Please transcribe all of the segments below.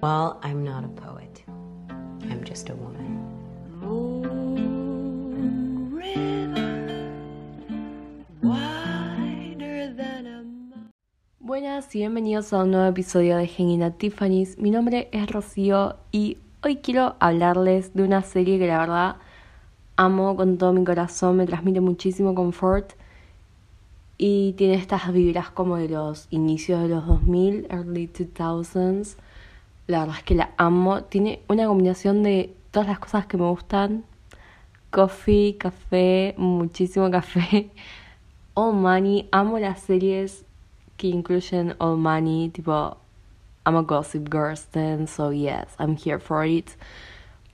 Well, I'm not a poet. I'm just a woman. Buenas y bienvenidos a un nuevo episodio de Hanging Tiffany's. Mi nombre es Rocío y hoy quiero hablarles de una serie que la verdad amo con todo mi corazón, me transmite muchísimo confort y tiene estas vibras como de los inicios de los 2000, early 2000s. La verdad es que la amo. Tiene una combinación de todas las cosas que me gustan. Coffee, café, muchísimo café. All Money. Amo las series que incluyen All Money. Tipo, I'm a Gossip Girl so yes, I'm here for it.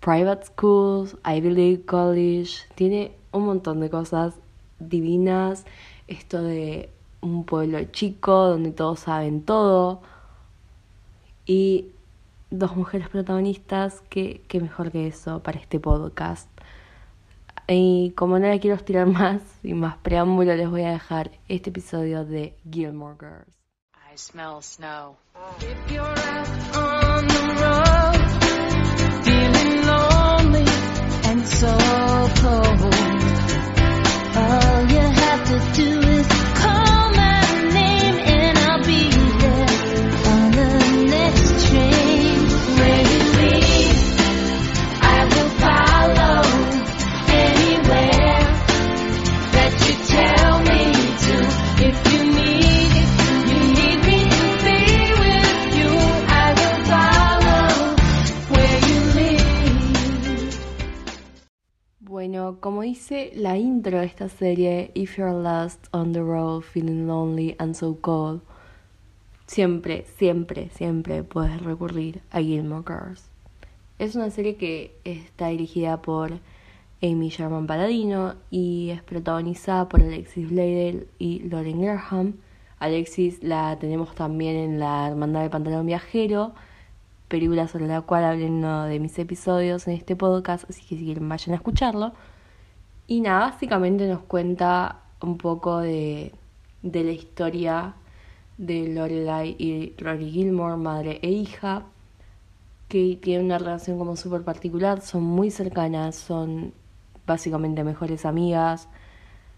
Private schools, Ivy League College. Tiene un montón de cosas divinas esto de un pueblo chico donde todos saben todo y dos mujeres protagonistas, que, mejor que eso para este podcast. Y como no la quiero estirar más y más preámbulo, les voy a dejar este episodio de Gilmore Girls. I smell snow. If you're out como dice la intro de esta serie, If you're lost on the road, feeling lonely and so cold, siempre, siempre, siempre puedes recurrir a Gilmore Girls. Es una serie que está dirigida por Amy Sherman Paladino y es protagonizada por Alexis Bledel y Lauren Graham. Alexis la tenemos también en La Hermandad del Pantalón Viajero, película sobre la cual hablé en uno de mis episodios en este podcast, así que si quieren vayan a escucharlo. Y nada, básicamente nos cuenta un poco de, de la historia de Lorelai y Rory Gilmore, madre e hija, que tienen una relación como súper particular, son muy cercanas, son básicamente mejores amigas.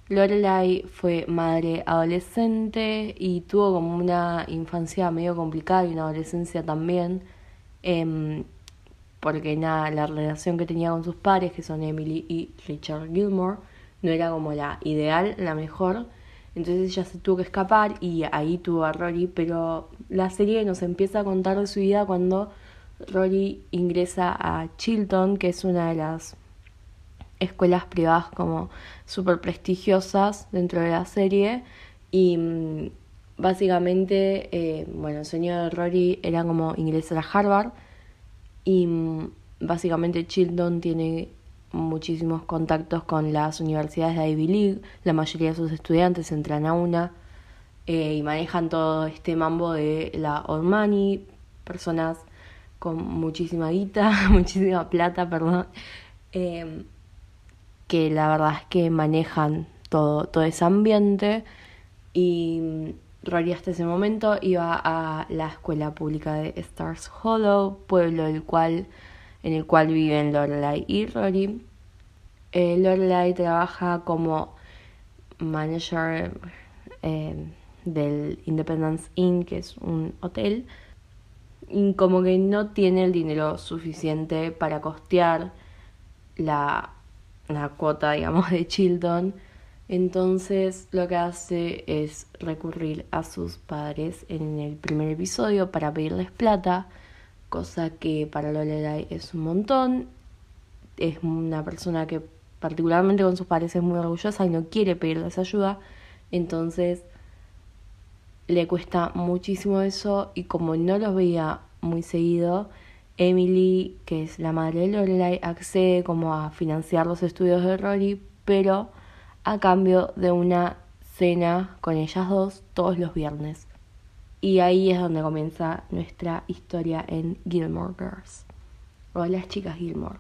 Lorelai fue madre adolescente y tuvo como una infancia medio complicada y una adolescencia también. Eh, porque nada, la relación que tenía con sus padres, que son Emily y Richard Gilmore, no era como la ideal, la mejor. Entonces ella se tuvo que escapar y ahí tuvo a Rory, pero la serie nos empieza a contar de su vida cuando Rory ingresa a Chilton, que es una de las escuelas privadas como súper prestigiosas dentro de la serie. Y mm, básicamente, eh, bueno, el sueño de Rory era como ingresar a Harvard y mm, básicamente Chilton tiene muchísimos contactos con las universidades de Ivy League, la mayoría de sus estudiantes entran a una eh, y manejan todo este mambo de la money, personas con muchísima guita, muchísima plata, perdón, em, que la verdad es que manejan todo, todo ese ambiente y mm, Rory hasta ese momento iba a la escuela pública de Stars Hollow, pueblo en el cual viven Lorelai y Rory. Eh, Lorelai trabaja como manager eh, del Independence Inn, que es un hotel, y como que no tiene el dinero suficiente para costear la, la cuota, digamos, de Chilton entonces lo que hace es recurrir a sus padres en el primer episodio para pedirles plata, cosa que para Lorelai es un montón. Es una persona que particularmente con sus padres es muy orgullosa y no quiere pedirles ayuda. Entonces le cuesta muchísimo eso y como no los veía muy seguido, Emily, que es la madre de Lorelai, accede como a financiar los estudios de Rory, pero a cambio de una cena con ellas dos todos los viernes. Y ahí es donde comienza nuestra historia en Gilmore Girls, o las chicas Gilmore.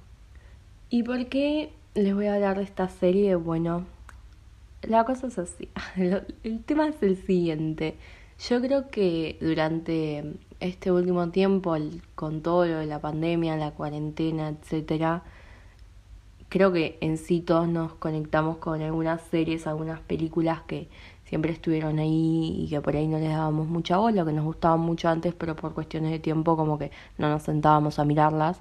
¿Y por qué les voy a hablar de esta serie? Bueno, la cosa es así. El tema es el siguiente. Yo creo que durante este último tiempo, con todo lo de la pandemia, la cuarentena, etcétera, creo que en sí todos nos conectamos con algunas series, algunas películas que siempre estuvieron ahí y que por ahí no les dábamos mucha bola, que nos gustaban mucho antes, pero por cuestiones de tiempo como que no nos sentábamos a mirarlas.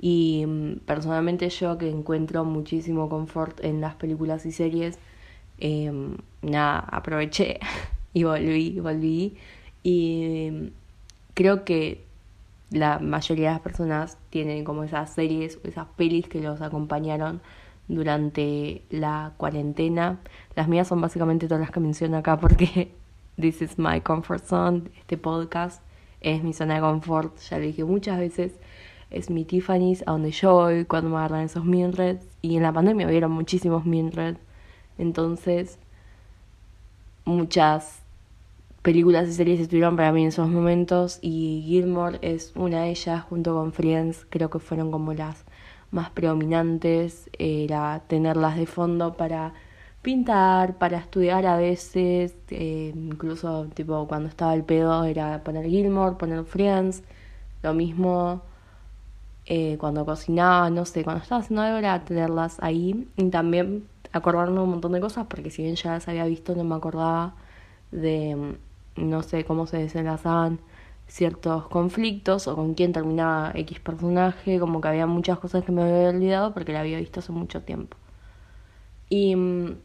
Y mm, personalmente yo que encuentro muchísimo confort en las películas y series, em, nada, aproveché y volví, volví. Y mm, creo que la mayoría de las personas tienen como esas series o esas pelis que los acompañaron durante la cuarentena. Las mías son básicamente todas las que menciono acá porque this is my comfort zone, este podcast es mi zona de confort, ya lo dije muchas veces, es mi Tiffany's, a donde yo voy cuando me agarran esos Minreds y en la pandemia hubieron muchísimos Minreds, entonces muchas películas y series estuvieron para mí en esos momentos y Gilmore es una de ellas junto con Friends, creo que fueron como las más predominantes, era tenerlas de fondo para pintar, para estudiar a veces, eh, incluso tipo cuando estaba el pedo era poner Gilmore, poner Friends, lo mismo eh, cuando cocinaba, no sé, cuando estaba haciendo algo era tenerlas ahí y también acordarme un montón de cosas porque si bien ya las había visto no me acordaba de no sé cómo se desenlazaban ciertos conflictos o con quién terminaba X personaje, como que había muchas cosas que me había olvidado porque la había visto hace mucho tiempo. Y mm,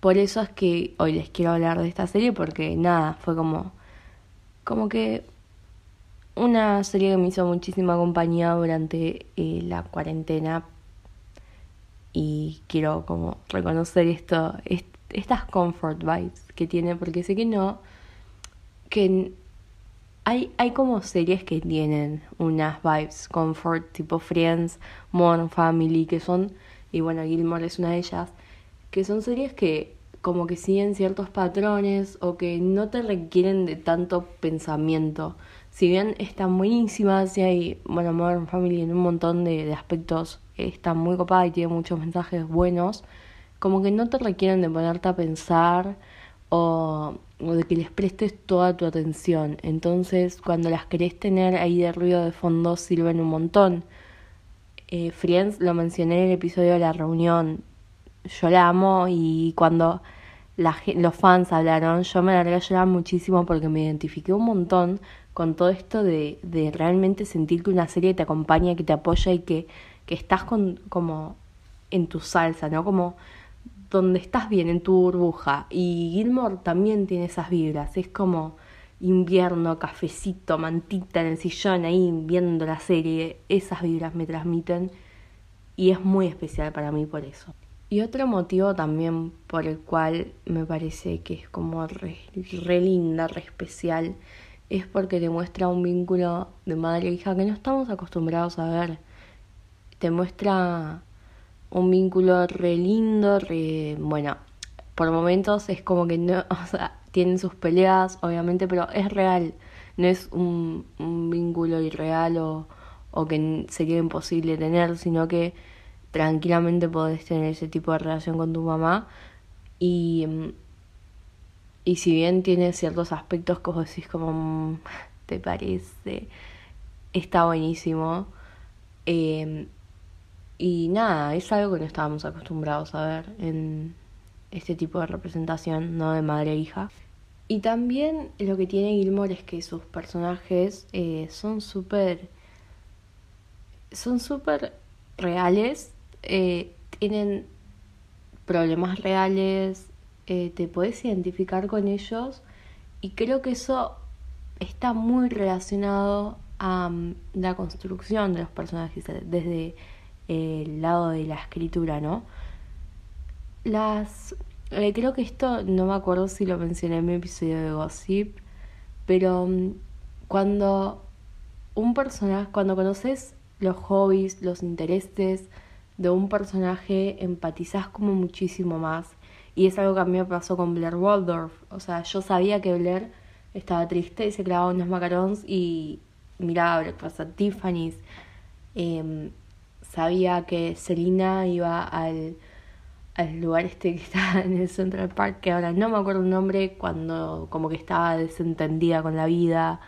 por eso es que hoy les quiero hablar de esta serie porque nada, fue como como que una serie que me hizo muchísima compañía durante eh, la cuarentena y quiero como reconocer esto, estas comfort vibes que tiene porque sé que no que hay, hay como series que tienen unas vibes comfort tipo Friends, Modern Family, que son, y bueno, Gilmore es una de ellas, que son series que como que siguen ciertos patrones o que no te requieren de tanto pensamiento. Si bien están buenísimas y hay, bueno, Modern Family en un montón de, de aspectos está muy copada y tiene muchos mensajes buenos, como que no te requieren de ponerte a pensar o de que les prestes toda tu atención. Entonces, cuando las querés tener ahí de ruido de fondo, sirven un montón. Eh, Friends lo mencioné en el episodio de la reunión. Yo la amo y cuando la, los fans hablaron, yo me largué a llorar muchísimo porque me identifiqué un montón con todo esto de, de realmente sentir que una serie te acompaña, que te apoya y que, que estás con, como en tu salsa, ¿no? Como donde estás bien, en tu burbuja. Y Gilmore también tiene esas vibras. Es como invierno, cafecito, mantita en el sillón ahí viendo la serie. Esas vibras me transmiten y es muy especial para mí por eso. Y otro motivo también por el cual me parece que es como re, re linda, re especial, es porque te muestra un vínculo de madre e hija que no estamos acostumbrados a ver. Te muestra un vínculo re lindo, re, bueno, por momentos es como que no, o sea, tienen sus peleas, obviamente, pero es real, no es un, un vínculo irreal o, o que sería imposible tener, sino que tranquilamente podés tener ese tipo de relación con tu mamá y, y si bien tiene ciertos aspectos que vos decís como mm, te parece, está buenísimo. Eh, y nada, es algo que no estábamos acostumbrados a ver en este tipo de representación, no de madre e hija. Y también lo que tiene Gilmore es que sus personajes eh, son súper. son súper reales, eh, tienen problemas reales, eh, te puedes identificar con ellos y creo que eso está muy relacionado a mm, la construcción de los personajes desde el lado de la escritura, ¿no? Las. Eh, creo que esto no me acuerdo si lo mencioné en mi episodio de Gossip, pero mm, cuando un personaje, cuando conoces los hobbies, los intereses de un personaje, empatizás como muchísimo más. Y es algo que a mí me pasó con Blair Waldorf. O sea, yo sabía que Blair estaba triste y se clavaba unos macarons y miraba Breakfast at Tiffany's. Eh, sabía que Selina iba al, al lugar este que está en el Central Park, que ahora no me acuerdo el nombre, cuando como que estaba desentendida con la vida.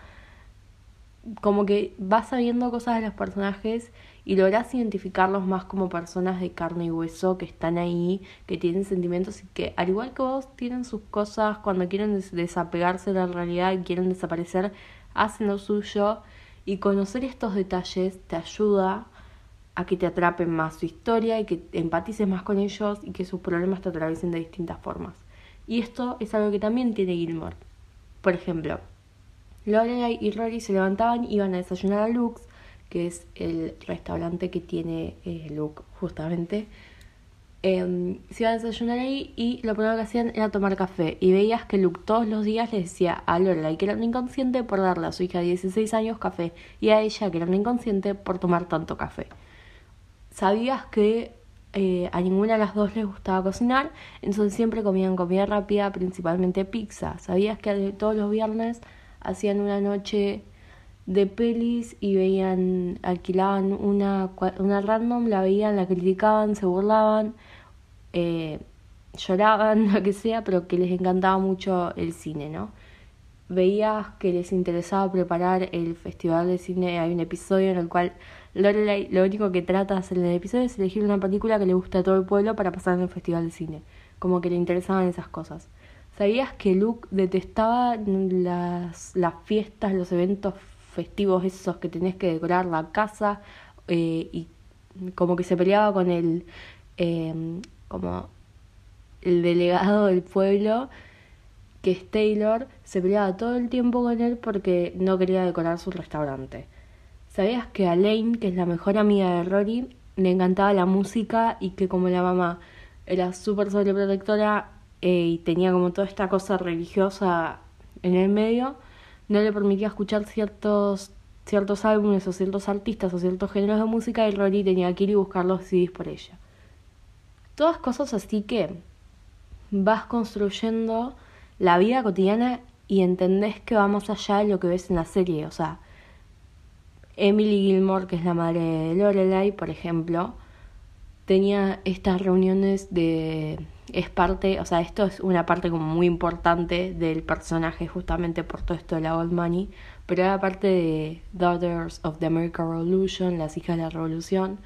como que vas sabiendo cosas de los personajes y logras identificarlos más como personas de carne y hueso que están ahí, que tienen sentimientos y que al igual que vos tienen sus cosas cuando quieren desapegarse de la realidad y quieren desaparecer, hacen lo suyo y conocer estos detalles te ayuda a que te atrapen más su historia y que empatices más con ellos y que sus problemas te atraviesen de distintas formas. Y esto es algo que también tiene Gilmore. Por ejemplo, Lorelai y Rory se levantaban, iban a desayunar a Lux que es el restaurante que tiene eh, Luke justamente. Em, se iban a desayunar ahí y lo primero que hacían era tomar café. Y veías que Luke todos los días le decía a Lorelai que era un inconsciente por darle a su hija de 16 años café y a ella que era un inconsciente por tomar tanto café. Sabías que eh, a ninguna de las dos les gustaba cocinar, entonces siempre comían comida rápida, principalmente pizza. Sabías que todos los viernes hacían una noche de pelis y veían, alquilaban una, una random, la veían, la criticaban, se burlaban, eh, lloraban, lo que sea, pero que les encantaba mucho el cine, ¿no? Veías que les interesaba preparar el festival de cine, hay un episodio en el cual Lo único que trata de hacer en el episodio es elegir una película que le guste a todo el pueblo para pasar en el festival de cine, como que le interesaban esas cosas. ¿Sabías que Luke detestaba las, fiestas, los eventos festivos esos que tenés que decorar la casa eh, y como que se peleaba con el em, como el delegado del pueblo que es Taylor se peleaba todo el tiempo con él porque no quería decorar su restaurante ¿sabías que a que es la mejor amiga de Rory le encantaba la música y que como la mamá era súper sobreprotectora eh, y tenía como toda esta cosa religiosa en el medio no le permitía escuchar ciertos, ciertos álbumes o ciertos artistas o ciertos géneros de música y Rory tenía que ir y buscar los CDs por ella. Todas cosas así que vas construyendo la vida cotidiana y entendés que va más allá de lo que ves en la serie. O sea, Emily Gilmore, que es la madre de Lorelai, por ejemplo, tenía estas reuniones de es parte, o sea, esto es una parte como muy importante del personaje justamente por todo esto de la Old Money, pero era parte de Daughters of the American Revolution, las hijas de la revolución,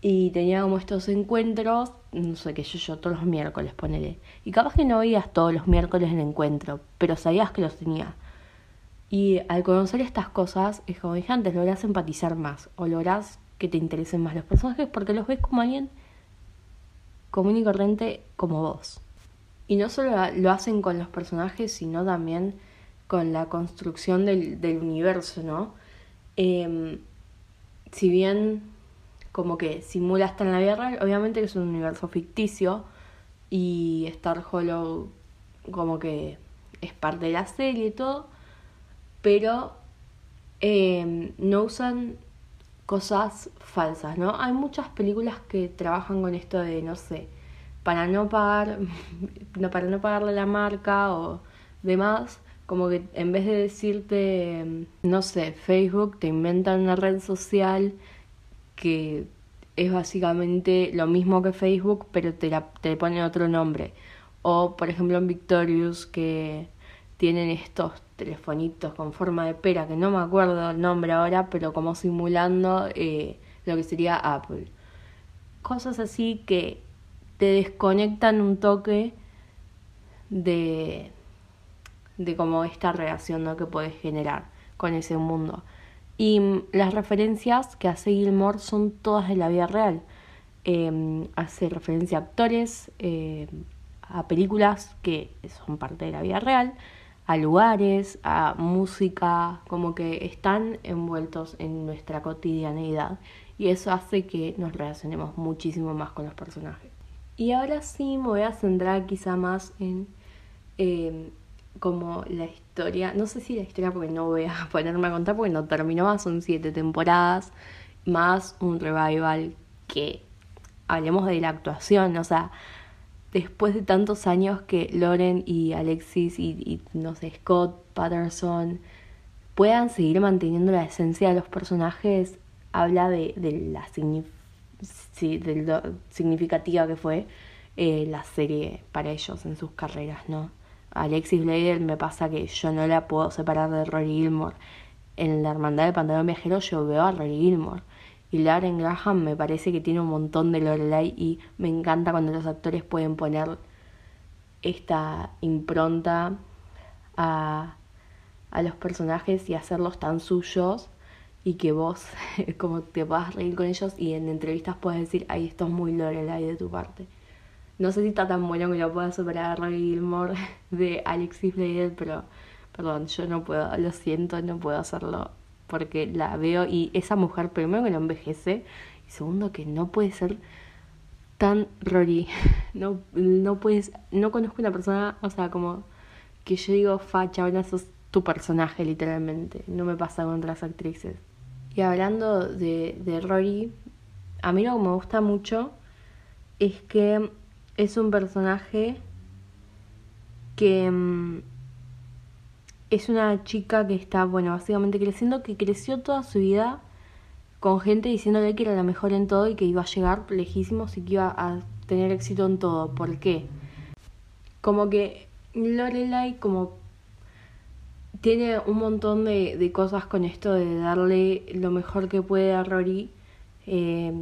y tenía como estos encuentros, no sé qué yo, yo todos los miércoles ponele, y capaz que no veías todos los miércoles el encuentro, pero sabías que los tenía. Y al conocer estas cosas, es como dije antes, lográs empatizar más, o lográs que te interesen más los personajes porque los ves como alguien común y corriente como vos. Y no solo lo hacen con los personajes, sino también con la construcción del, del universo, ¿no? Em, si bien como que simula hasta en la real, obviamente que es un universo ficticio y Star Hollow como que es parte de la serie y todo, pero em, no usan cosas falsas, ¿no? Hay muchas películas que trabajan con esto de, no sé, para no pagar, no, para no pagarle la marca o demás, como que en vez de decirte, no sé, Facebook, te inventan una red social que es básicamente lo mismo que Facebook, pero te, la, te ponen otro nombre. O, por ejemplo, en Victorious, que tienen estos telefonitos con forma de pera, que no me acuerdo el nombre ahora, pero como simulando eh, lo que sería Apple. Cosas así que te desconectan un toque de, de como esta relación ¿no? que puedes generar con ese mundo. Y las referencias que hace Gilmore son todas de la vida real. Em, hace referencia a actores, eh, a películas que son parte de la vida real a lugares, a música, como que están envueltos en nuestra cotidianeidad y eso hace que nos relacionemos muchísimo más con los personajes. Y ahora sí me voy a centrar quizá más en em, como la historia, no sé si la historia porque no voy a ponerme a contar porque no terminó son siete temporadas, más un revival que hablemos de la actuación, o sea, después de tantos años que Loren y Alexis y, no sé, Scott, Patterson puedan seguir manteniendo la esencia de los personajes, habla de, la significativa que fue eh, la serie para ellos en sus carreras, ¿no? Alexis Bledel me pasa que yo no la puedo separar de Rory Gilmore. en la hermandad de Pantalón Viajero yo veo a Rory Gilmore. Y Lauren Graham me parece que tiene un montón de Lorelai y me encanta cuando los actores pueden poner esta impronta a, a los personajes y hacerlos tan suyos y que vos como te puedas reír con ellos y en entrevistas puedes decir, ay, esto es muy Lorelai de tu parte. No sé si está tan bueno que lo pueda superar a Rory Gilmore de Alexis Bledel, pero perdón, yo no puedo, lo siento, no puedo hacerlo porque la veo y esa mujer primero que no envejece y segundo que no puede ser tan Rory. No, no puedes, no conozco una persona, o sea, como que yo digo, facha, bueno, sos tu personaje literalmente. No me pasa con otras actrices. Y hablando de, de Rory, a mí lo que me gusta mucho es que es un personaje que mm, es una chica que está, bueno, básicamente creciendo, que creció toda su vida con gente diciéndole que era la mejor en todo y que iba a llegar lejísimos y que iba a tener éxito en todo. ¿Por qué? Como que Lorelai como tiene un montón de, de cosas con esto de darle lo mejor que puede a Rory. Eh,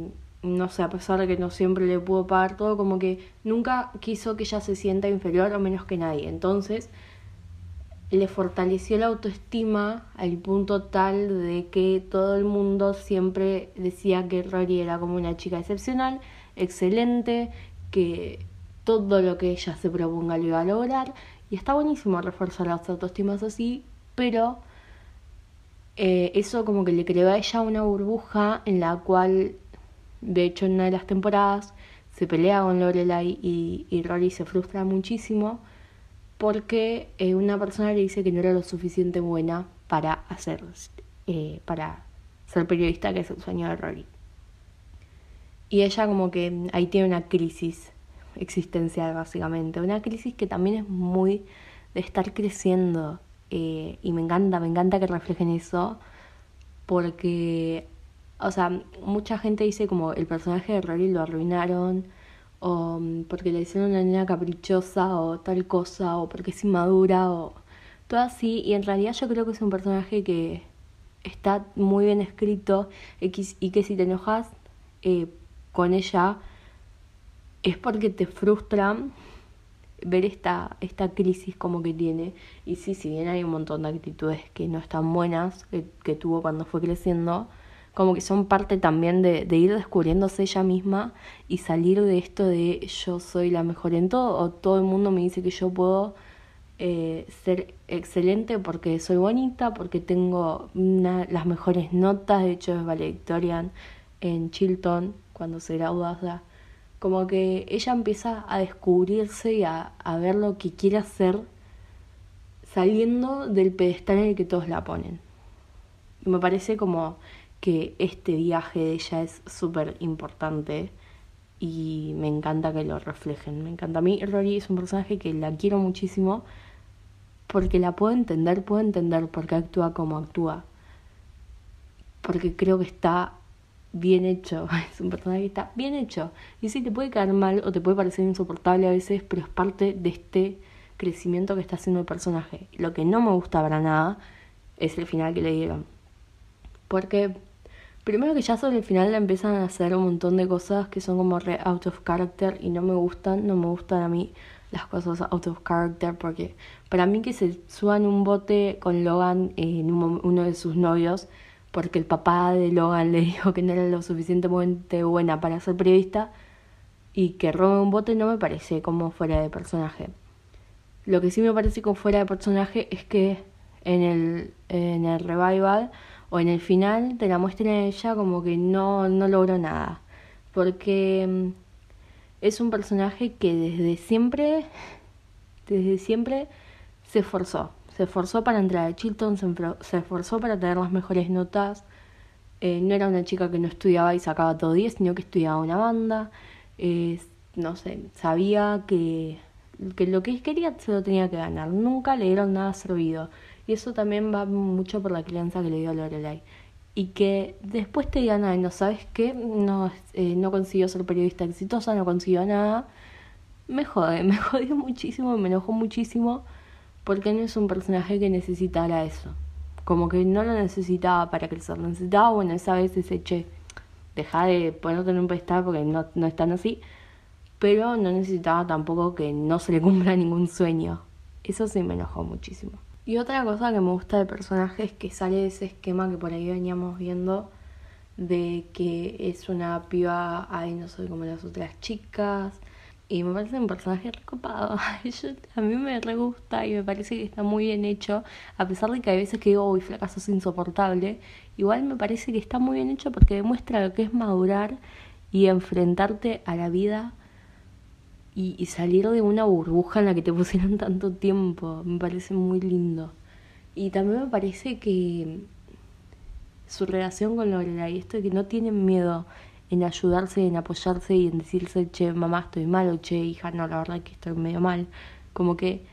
no sé, a pesar de que no siempre le pudo pagar todo, como que nunca quiso que ella se sienta inferior o menos que nadie. Entonces, le fortaleció la autoestima al punto tal de que todo el mundo siempre decía que Rory era como una chica excepcional, excelente, que todo lo que ella se proponga lo iba a lograr. Y está buenísimo reforzar las autoestimas así, pero eh, eso como que le creó a ella una burbuja en la cual, de hecho, en una de las temporadas se pelea con Lorelai y, y Rory se frustra muchísimo porque eh, una persona le dice que no era lo suficiente buena para hacer, eh, para ser periodista, que es el sueño de Rory. Y ella como que ahí tiene una crisis existencial básicamente, una crisis que también es muy de estar creciendo eh, y me encanta, me encanta que reflejen eso porque, o sea, mucha gente dice como el personaje de Rory lo arruinaron o mm, porque le hicieron una niña caprichosa o tal cosa, o porque es inmadura, o todo así. Y en realidad yo creo que es un personaje que está muy bien escrito y que si te enojas eh, con ella es porque te frustra ver esta, esta crisis como que tiene. Y sí, si bien hay un montón de actitudes que no están buenas, que tuvo cuando fue creciendo, como que son parte también de, ir descubriéndose ella misma y salir de esto de yo soy la mejor en todo o todo el mundo me dice que yo puedo eh, ser excelente porque soy bonita, porque tengo las mejores notas, de hecho es valedictorian en Chilton cuando se gradúa, como que ella empieza a descubrirse y a, ver lo que quiere hacer saliendo del pedestal en el que todos la ponen. Me parece como que este viaje de ella es súper importante y me encanta que lo reflejen. Me encanta. A mí Rory es un personaje que la quiero muchísimo porque la puedo entender, puedo entender por qué actúa como actúa. Porque creo que está bien hecho. Es un personaje que está bien hecho. Y sí, te puede caer mal o te puede parecer insoportable a veces, pero es parte de este crecimiento que está haciendo el personaje. Lo que no me gusta para nada es el final que le dieron. Porque primero que ya sobre el final empiezan a hacer un montón de cosas que son como re out of character y no me gustan, no me gustan a mí las cosas out of character porque para mí que se suban un bote con Logan en uno de sus novios porque el papá de Logan le dijo que no era lo suficientemente buena para ser periodista y que robe un bote no me parece como fuera de personaje. Lo que sí me parece como fuera de personaje es que en el, en el revival o en el final te la muestran a ella como que no, no logró nada. Porque mm, es un personaje que desde siempre, desde siempre se esforzó. Se esforzó para entrar a Chilton, se esforzó para tener las mejores notas. Eh, no era una chica que no estudiaba y sacaba todo 10, sino que estudiaba una banda. no sé, sabía que, que lo que quería se lo tenía que ganar. Nunca le dieron nada servido. Y eso también va mucho por la crianza que le dio Lorelai. Y que después te digan, ay, no sabes qué, no, eh, no consiguió ser periodista exitosa, no consiguió nada. Me jode, me jodió muchísimo, me enojó muchísimo, porque no es un personaje que necesitara eso. como que no lo necesitaba para crecer, necesitaba, bueno, esa vez ese che, deja de ponerte en un pedestal porque no, no están así, pero no necesitaba tampoco que no se le cumpla ningún sueño. Eso sí me enojó muchísimo. Y otra cosa que me gusta del personaje es que sale de ese esquema que por ahí veníamos viendo de que es una piba, ay, no soy como las otras chicas. Y me parece un personaje recopado. a mí me re gusta y me parece que está muy bien hecho. A pesar de que hay veces que digo, uy, fracaso es insoportable. Igual me parece que está muy bien hecho porque demuestra lo que es madurar y enfrentarte a la vida y, y salir de una burbuja en la que te pusieron tanto tiempo. Me parece muy lindo. Y también me parece que su relación con Lorelai, esto de que no tienen miedo en ayudarse, en apoyarse y en decirse, che, mamá, estoy mal, o che, hija, no, la verdad que estoy medio mal. Como que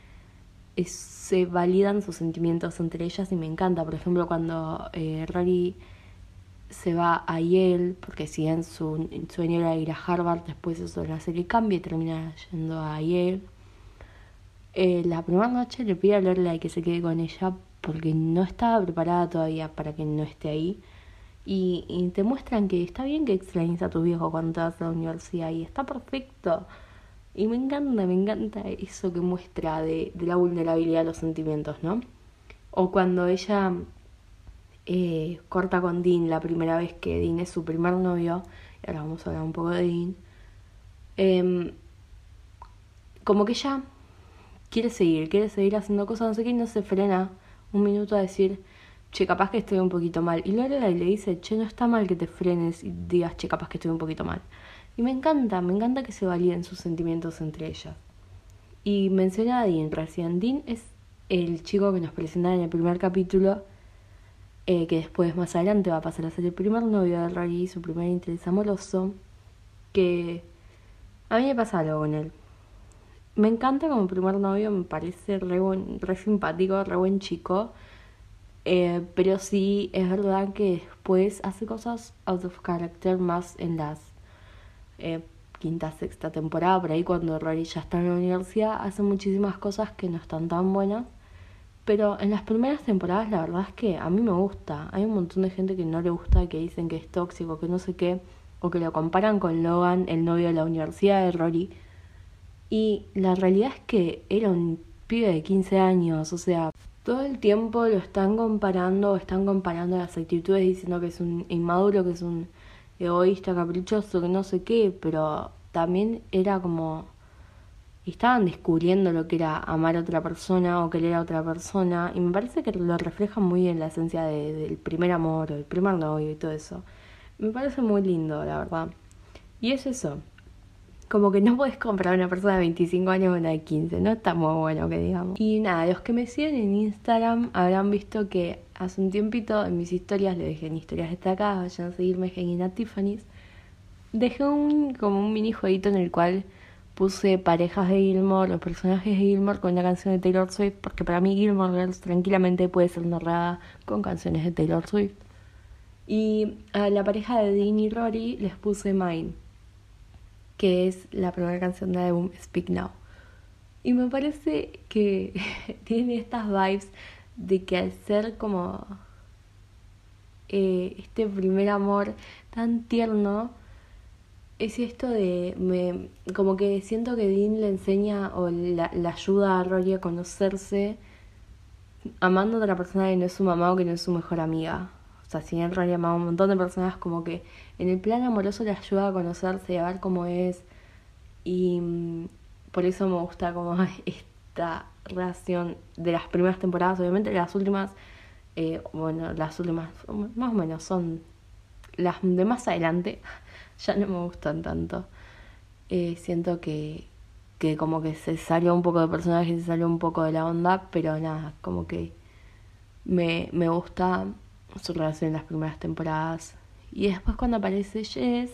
se validan sus sentimientos entre ellas y me encanta. Por ejemplo, cuando eh, Rory se va a Yale, porque si en su sueño era ir a Harvard, después eso en la serie cambia y termina yendo a Yale. Eh, la primera noche le pide a Lorelai que se quede con ella porque no estaba preparada todavía para que no esté ahí. Y, te muestran que está bien que extrañes a tu viejo cuando te vas a la universidad y está perfecto. Y me encanta, me encanta eso que muestra de, de la vulnerabilidad de los sentimientos, ¿no? O cuando ella eh, corta con Dean la primera vez que Dean es su primer novio, y ahora vamos a hablar un poco de Dean, em, como que ella quiere seguir, quiere seguir haciendo cosas, no sé qué, y no se frena un minuto a decir, che, capaz que estoy un poquito mal. Y Lorelai le dice, che, no está mal que te frenes y digas, che, capaz que estoy un poquito mal. Y me encanta, me encanta que se validen sus sentimientos entre ellas. Y menciona a Dean recién. Dean es el chico que nos presenta en el primer capítulo, eh, que después más adelante va a pasar a ser el primer novio de Rory, su primer interés amoroso, que a mí me pasa algo con él. Me encanta como primer novio, me parece re, re simpático, re buen chico. Eh, pero sí es verdad que después hace cosas out of character más en las eh, quinta, sexta temporada, por ahí cuando Rory ya está en la universidad, hace muchísimas cosas que no están tan buenas. Pero en las primeras temporadas la verdad es que a mí me gusta. Hay un montón de gente que no le gusta, que dicen que es tóxico, que no sé qué, o que lo comparan con Logan, el novio de la universidad de Rory. Y la realidad es que era un pibe de 15 años, o sea, todo el tiempo lo están comparando, están comparando las actitudes diciendo que es un inmaduro, que es un egoísta, caprichoso, que no sé qué, pero también era como estaban descubriendo lo que era amar a otra persona o querer a otra persona y me parece que lo refleja muy bien la esencia del primer amor el primer novio y todo eso. Me parece muy lindo, la verdad. Y es eso, como que no puedes comprar a una persona de 25 años o una de 15, no está muy bueno que digamos. Y nada, los que me siguen en Instagram habrán visto que hace un tiempito en mis historias, le dejé en historias destacadas, vayan a seguirme Genina Tiffany's, dejé un como un mini jueguito en el cual puse parejas de Gilmore, los personajes de Gilmore con una canción de Taylor Swift, porque para mí Gilmore tranquilamente puede ser narrada con canciones de Taylor Swift. Y a la pareja de Dean y Rory les puse Mine que es la primera canción del álbum Speak Now. Y me parece que tiene estas vibes de que al ser como eh, este primer amor tan tierno, es esto de, me, como que siento que Dean le enseña o la, ayuda a Rory a conocerse amando a otra persona que no es su mamá o que no es su mejor amiga. O sea, si bien Rory ama a un montón de personas, como que en el plan amoroso le ayuda a conocerse y a ver cómo es. Y mm, por eso me gusta como esta relación de las primeras temporadas, obviamente las últimas, eh, bueno, las últimas más o menos son las de más adelante, ya no me gustan tanto. Eh, siento que, que como que se salió un poco de personaje, se salió un poco de la onda, pero nada, como que me, me gusta su relación en las primeras temporadas. Y después cuando aparece Jess,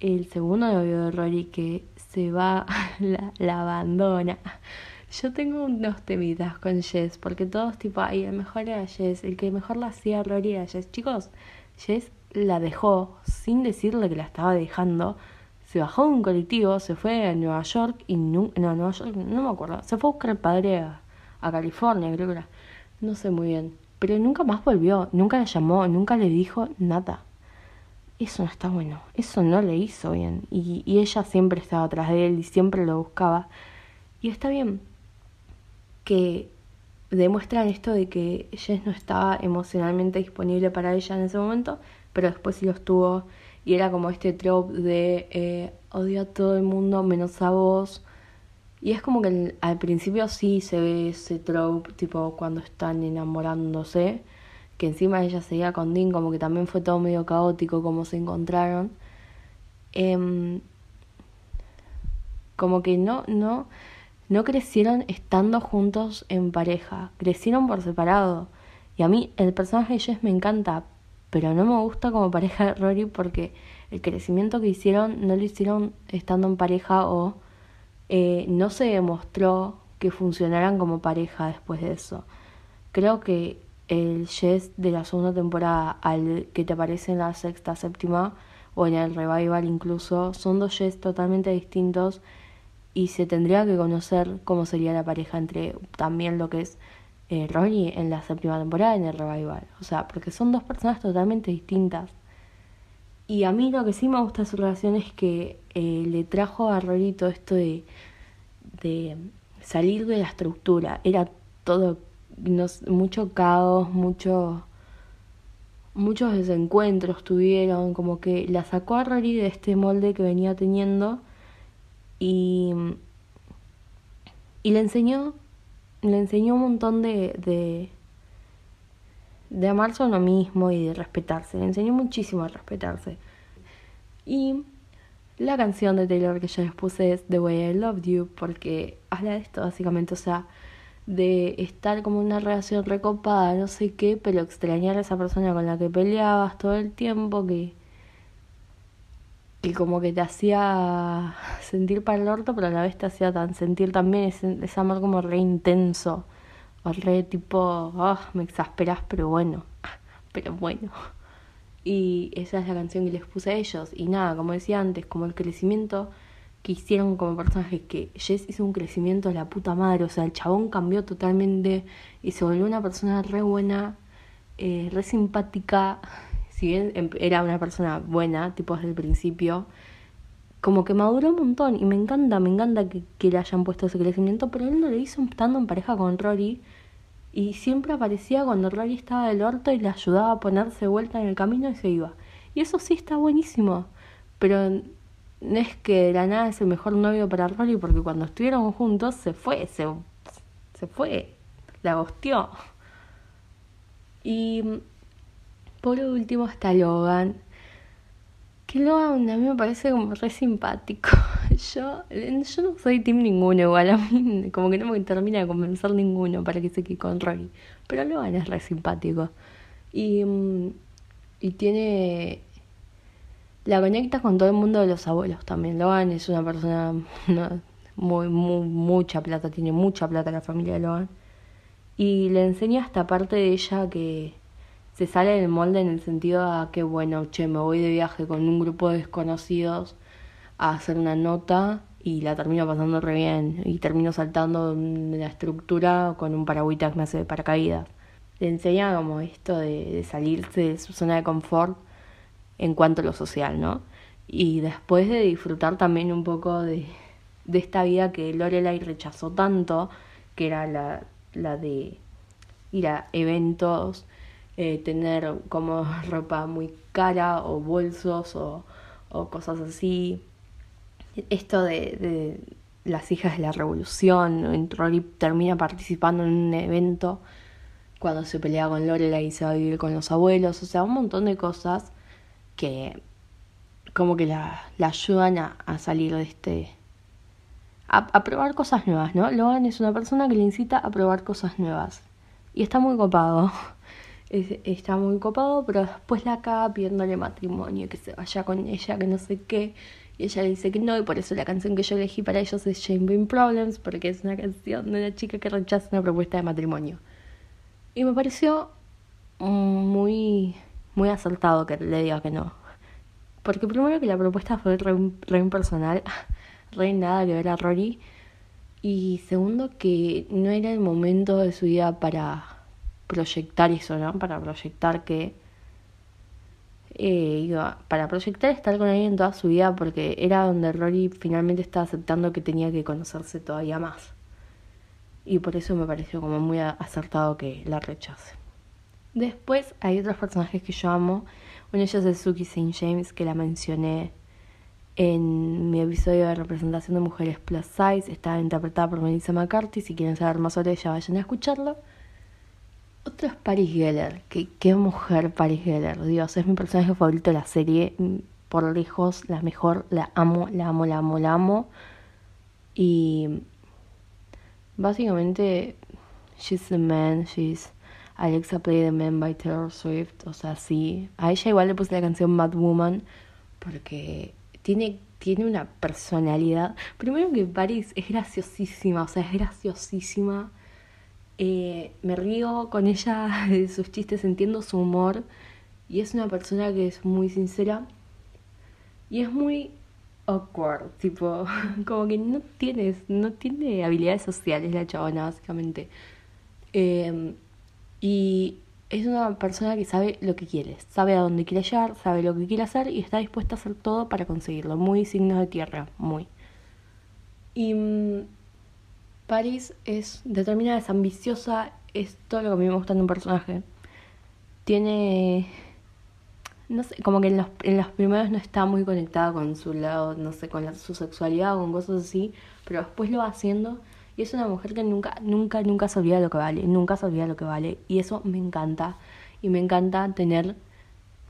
el segundo novio de Rory que se va, la, la abandona. Yo tengo unos temitas con Jess, porque todos tipo, ay, el mejor era Jess, el que mejor la hacía Rory era Jess. Chicos, Jess la dejó sin decirle que la estaba dejando. Se bajó de un colectivo, se fue a Nueva York y no, no, Nueva York, no me acuerdo. Se fue a buscar el padre a, a California, creo que era. No sé muy bien pero nunca más volvió, nunca la llamó, nunca le dijo nada. Eso no está bueno, eso no le hizo bien. Y, y ella siempre estaba atrás de él y siempre lo buscaba. Y está bien que demuestran esto de que Jess no estaba emocionalmente disponible para ella en ese momento, pero después sí lo estuvo. Y era como este trope de eh, odio a todo el mundo menos a vos. Y es como que al principio sí se ve ese trope, tipo cuando están enamorándose, que encima ella seguía con Dean, como que también fue todo medio caótico como se encontraron. Em, como que no, no, no crecieron estando juntos en pareja, crecieron por separado. Y a mí el personaje de Jess me encanta, pero no me gusta como pareja Rory porque el crecimiento que hicieron no lo hicieron estando en pareja o eh, no se demostró que funcionaran como pareja después de eso. Creo que el Jess de la segunda temporada al que te aparece en la sexta, séptima o en el revival incluso, son dos Jess totalmente distintos y se tendría que conocer cómo sería la pareja entre también lo que es eh, en la séptima temporada en el revival. O sea, porque son dos personas totalmente distintas. Y a mí lo que sí me gusta de su relación es que eh, le trajo a Rory todo esto de, de salir de la estructura. Era todo, mucho caos, mucho, muchos desencuentros tuvieron, como que la sacó a Rory de este molde que venía teniendo y, y le enseñó, le enseñó un montón de, de, de amarse a uno mismo y de respetarse. Le enseñó muchísimo a respetarse. Y la canción de Taylor que yo les puse es The Way I Loved You, porque habla de esto básicamente, o sea, de estar como una relación recopada, no sé qué, pero extrañar a esa persona con la que peleabas todo el tiempo, que, que como que te hacía sentir para el orto, pero a la vez te hacía tan sentir también ese, ese amor como re intenso, o re tipo, oh, me exasperas, pero bueno, pero bueno. Y esa es la canción que les puse a ellos. Y nada, como decía antes, como el crecimiento que hicieron como personajes, que Jess hizo un crecimiento de la puta madre, o sea, el chabón cambió totalmente y se volvió una persona re buena, eh, re simpática, si bien em, era una persona buena, tipo desde el principio, como que maduró un montón y me encanta, me encanta que, que le hayan puesto ese crecimiento, pero él no lo hizo estando en pareja con Rory y siempre aparecía cuando Rory estaba del orto y le ayudaba a ponerse vuelta en el camino y se iba. Y eso sí está buenísimo, pero no es que de la nada es el mejor novio para Rory porque cuando estuvieron juntos se fue, se, se fue, la gosteó. Y por último está Logan. Que Logan a mí me parece como re simpático. Yo, yo no soy team ninguno igual, a mí como que no me termina de convencer ninguno para que se quede con Rory. Pero Logan es re simpático. Y, mm, y tiene... La conecta con todo el mundo de los abuelos también. Logan es una persona muy, muy, mucha plata, tiene mucha plata la familia de Logan. Y le enseña esta parte de ella que se sale del molde en el sentido a que, bueno, che, me voy de viaje con un grupo de desconocidos a hacer una nota y la termino pasando re bien y termino saltando de la estructura con un paragüita que me hace de paracaídas. Le enseña como esto de, de salirse de su zona de confort en cuanto a lo social, ¿no? Y después de disfrutar también un poco de, de esta vida que Lorelai rechazó tanto, que era la, la de ir a eventos eh, tener como ropa muy cara o bolsos o, cosas así. Esto de, de, las hijas de la revolución, Rory termina participando en un evento cuando se pelea con Lorelai y se va a vivir con los abuelos, o sea, un montón de cosas que como que la, la ayudan a, a, salir de este... A, a, probar cosas nuevas, ¿no? Logan es una persona que le incita a probar cosas nuevas. Y está muy copado está muy copado, pero después la acaba pidiéndole matrimonio, que se vaya con ella, que no sé qué. Y ella le dice que no, y por eso la canción que yo elegí para ellos es Shame Problems, porque es una canción de una chica que rechaza una propuesta de matrimonio. Y me pareció muy, muy acertado que le diga que no. Porque primero que la propuesta fue re, re impersonal, re nada que ver a Rory. Y segundo que no era el momento de su vida para proyectar eso, ¿no? Para proyectar que eh, para proyectar estar con alguien toda su vida porque era donde Rory finalmente estaba aceptando que tenía que conocerse todavía más. Y por eso me pareció como muy acertado que la rechace. Después hay otros personajes que yo amo. Uno de ellos es Suki St. James, que la mencioné en mi episodio de representación de mujeres plus size. Está interpretada por Melissa McCarthy. Si quieren saber más sobre ella, vayan a escucharlo. Otro es Paris Geller. Qué mujer Paris Geller. Dios, es mi personaje favorito de la serie. Por lejos, la mejor. La amo, la amo, la amo, la amo. Y básicamente, she's the man, she's Alexa Play the Man by Taylor Swift. O sea, sí. A ella igual le puse la canción Mad Woman porque tiene, tiene una personalidad. Primero que Paris es graciosísima, o sea, es graciosísima. Eh, me río con ella de sus chistes, entiendo su humor. Y es una persona que es muy sincera. Y es muy awkward, tipo, como que no tienes, no tiene habilidades sociales la chabona, básicamente. Eh, y es una persona que sabe lo que quiere, sabe a dónde quiere llegar, sabe lo que quiere hacer y está dispuesta a hacer todo para conseguirlo. Muy signos de tierra, muy. Y mm, Paris es determinada, es ambiciosa, es todo lo que a mí me gusta en un personaje. Tiene. No sé, como que en los, en los primeros no está muy conectada con su lado, no sé, con su sexualidad o con cosas así, pero después lo va haciendo y es una mujer que nunca, nunca, nunca se olvida lo que vale, nunca se olvida lo que vale. Y eso me encanta. Y me encanta tener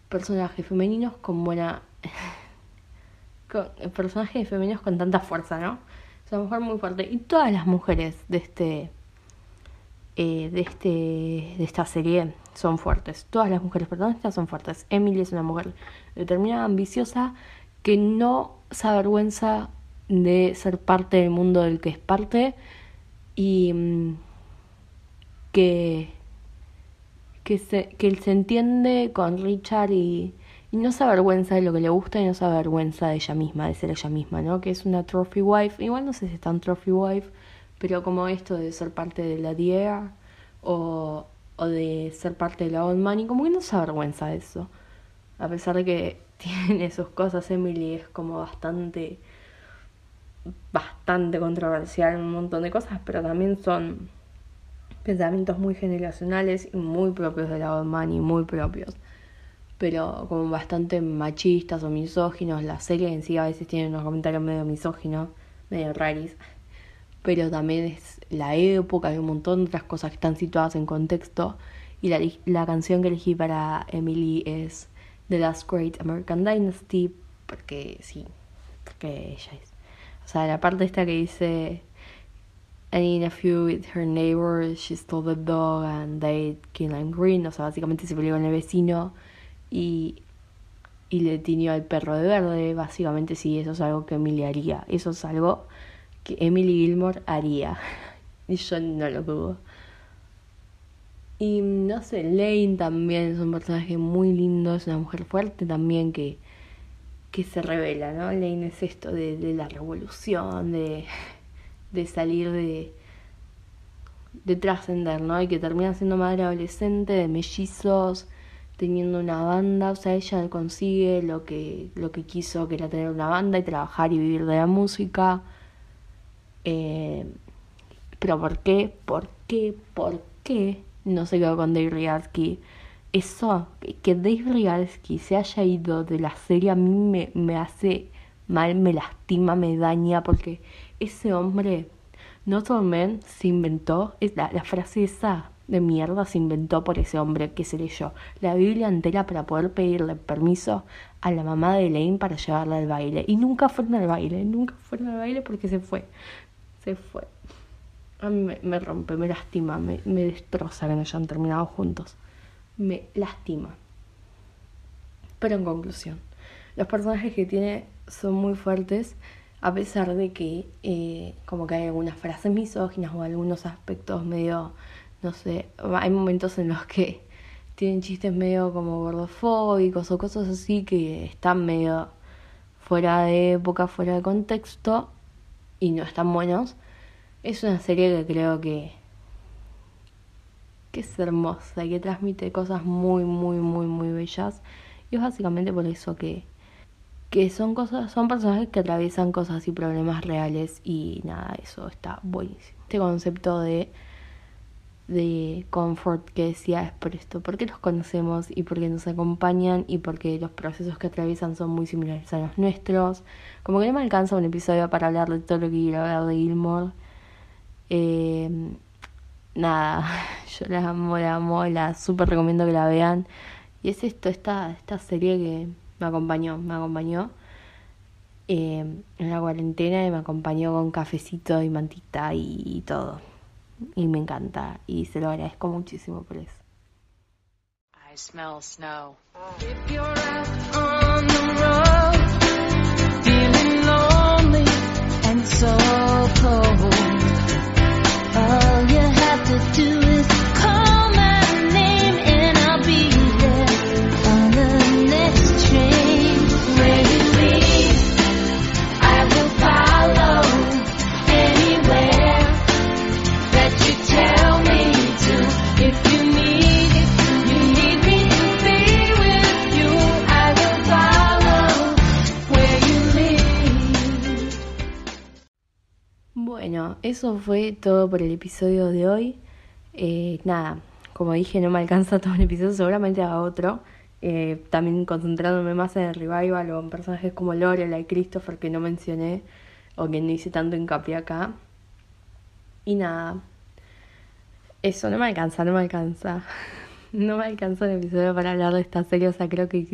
personajes femeninos con buena... con, personajes femeninos con tanta fuerza, ¿no? Es una mujer muy fuerte. Y todas las mujeres de este... Eh, de este de esta serie son fuertes todas las mujeres protagonistas son fuertes Emily es una mujer determinada ambiciosa que no se avergüenza de ser parte del mundo del que es parte y mm, que, que, se, que se entiende con Richard y, y, no se avergüenza de lo que le gusta y no se avergüenza de ella misma, de ser ella misma, ¿no? Que es una trophy wife, igual no sé si es tan trophy wife, pero como esto de ser parte de la DIA o, o de ser parte de la Old Money, como que no se avergüenza de eso. A pesar de que tiene sus cosas, Emily es como bastante bastante controversial en un montón de cosas, pero también son pensamientos muy generacionales y muy propios de la old money, muy propios. Pero como bastante machistas o misóginos, la serie en sí a veces tiene unos comentarios medio misóginos, medio raris. Pero también es la época, hay un montón de otras cosas que están situadas en contexto. Y la, la canción que elegí para Emily es The Last Great American Dynasty, porque sí, porque ella es o sea, la parte esta que dice I need a few with her neighbor, she stole the dog and they killed him green. O sea, básicamente se peleó con el vecino y, y le tiñó al perro de verde. Básicamente sí, eso es algo que Emily haría. Eso es algo que Emily Gilmore haría. y yo no lo dudo. Y no sé, Lane también es un personaje muy lindo, es una mujer fuerte también que que se revela, ¿no? Lane es esto de, de la revolución, de, de salir de, de trascender, ¿no? Y que termina siendo madre adolescente, de mellizos, teniendo una banda, o sea, ella consigue lo que, lo que quiso, que era tener una banda y trabajar y vivir de la música. Eh, pero ¿por qué? ¿Por qué? ¿Por qué no se quedó con Dave Riatsky? eso, que Dave Rigalski se haya ido de la serie a mí me, me hace mal, me lastima, me daña, porque ese hombre, no Man se inventó, la, la frase esa de mierda se inventó por ese hombre que se leyó la Biblia entera para poder pedirle permiso a la mamá de Elaine para llevarla al baile. Y nunca fueron al baile, nunca fueron al baile porque se fue. Se fue. A mí me, rompe, me lastima, me, me destroza que no hayan terminado juntos me lastima. Pero en conclusión, los personajes que tiene son muy fuertes, a pesar de que eh, como que hay algunas frases misóginas o algunos aspectos medio, no sé, hay momentos en los que tienen chistes medio como gordofóbicos o cosas así que están medio fuera de época, fuera de contexto y no están buenos. Es una serie que creo que que es hermosa y que transmite cosas muy, muy, muy, muy bellas. Y es básicamente por eso que, que son cosas, son personajes que atraviesan cosas y problemas reales y nada, eso está buenísimo. Este concepto de de confort que decía es por esto, porque los conocemos y porque nos acompañan y porque los procesos que atraviesan son muy similares a los nuestros. Como que no me alcanza un episodio para hablar de todo lo que quiero hablar de Gilmore. Eh, nada, yo la amo, la amo, la súper recomiendo que la vean. Y es esto, esta, esta serie que me acompañó, me acompañó eh, en la cuarentena y me acompañó con cafecito y mantita y todo y me encanta y se lo agradezco muchísimo por eso. I smell snow. If you're out on the road, feeling lonely and so Bueno, eso fue todo por el episodio de hoy. Eh, nada, como dije, no me alcanza todo el episodio, seguramente haga otro. Eh, también concentrándome más en el revival o en personajes como Lorelai y Christopher que no mencioné o que no hice tanto hincapié acá. Y nada, eso no me alcanza, no me alcanza. No me alcanza el episodio para hablar de esta serie, o sea, creo que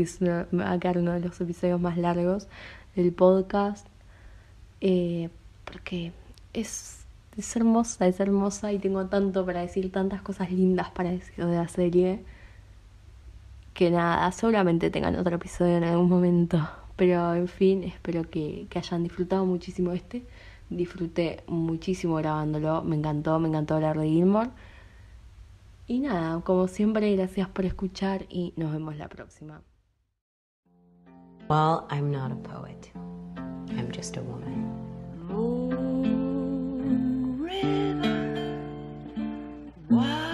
va a quedar uno de los episodios más largos del podcast. Eh, porque es, es hermosa, es hermosa y tengo tanto para decir, tantas cosas lindas para decir de la serie. Que nada, seguramente tengan otro episodio en algún momento. Pero en fin, espero que, que hayan disfrutado muchísimo este. Disfruté muchísimo grabándolo, me encantó, me encantó hablar de Gilmore. Y nada, como siempre, gracias por escuchar y nos vemos la próxima. Well, I'm not a poet. I'm just a woman. Why?